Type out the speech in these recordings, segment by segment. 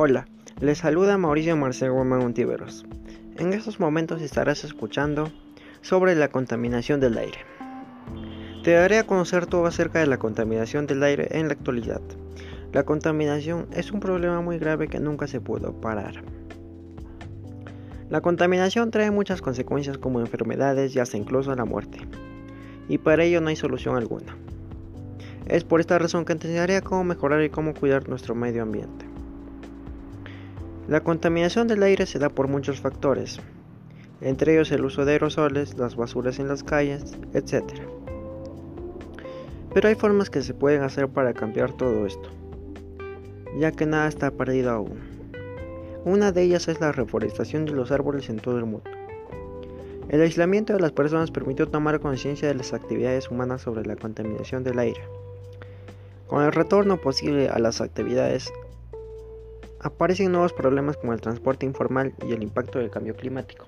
Hola, les saluda Mauricio Marcelo Montiveros. En estos momentos estarás escuchando sobre la contaminación del aire. Te daré a conocer todo acerca de la contaminación del aire en la actualidad. La contaminación es un problema muy grave que nunca se pudo parar. La contaminación trae muchas consecuencias como enfermedades y hasta incluso la muerte. Y para ello no hay solución alguna. Es por esta razón que te enseñaré cómo mejorar y cómo cuidar nuestro medio ambiente. La contaminación del aire se da por muchos factores, entre ellos el uso de aerosoles, las basuras en las calles, etc. Pero hay formas que se pueden hacer para cambiar todo esto, ya que nada está perdido aún. Una de ellas es la reforestación de los árboles en todo el mundo. El aislamiento de las personas permitió tomar conciencia de las actividades humanas sobre la contaminación del aire. Con el retorno posible a las actividades, aparecen nuevos problemas como el transporte informal y el impacto del cambio climático.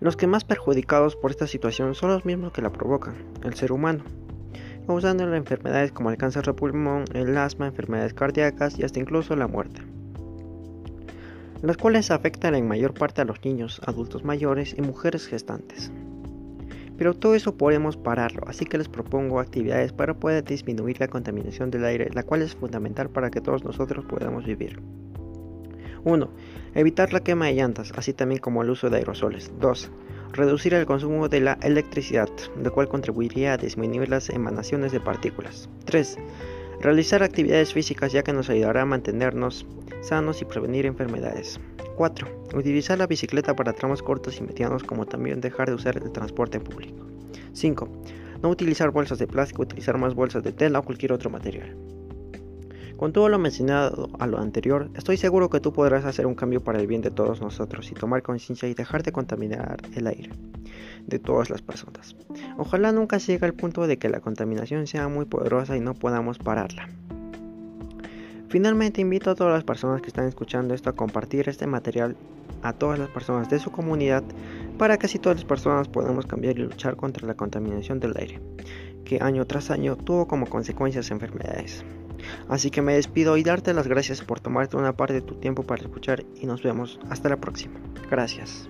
Los que más perjudicados por esta situación son los mismos que la provocan, el ser humano, causando enfermedades como el cáncer de pulmón, el asma, enfermedades cardíacas y hasta incluso la muerte, las cuales afectan en mayor parte a los niños, adultos mayores y mujeres gestantes. Pero todo eso podemos pararlo, así que les propongo actividades para poder disminuir la contaminación del aire, la cual es fundamental para que todos nosotros podamos vivir. 1. Evitar la quema de llantas, así también como el uso de aerosoles. 2. Reducir el consumo de la electricidad, lo cual contribuiría a disminuir las emanaciones de partículas. 3. Realizar actividades físicas ya que nos ayudará a mantenernos sanos y prevenir enfermedades. 4. Utilizar la bicicleta para tramos cortos y medianos como también dejar de usar el transporte público. 5. No utilizar bolsas de plástico, utilizar más bolsas de tela o cualquier otro material. Con todo lo mencionado a lo anterior, estoy seguro que tú podrás hacer un cambio para el bien de todos nosotros y tomar conciencia y dejar de contaminar el aire de todas las personas. Ojalá nunca llegue al punto de que la contaminación sea muy poderosa y no podamos pararla. Finalmente invito a todas las personas que están escuchando esto a compartir este material a todas las personas de su comunidad para que así todas las personas podamos cambiar y luchar contra la contaminación del aire, que año tras año tuvo como consecuencias enfermedades. Así que me despido y darte las gracias por tomarte una parte de tu tiempo para escuchar y nos vemos hasta la próxima. Gracias.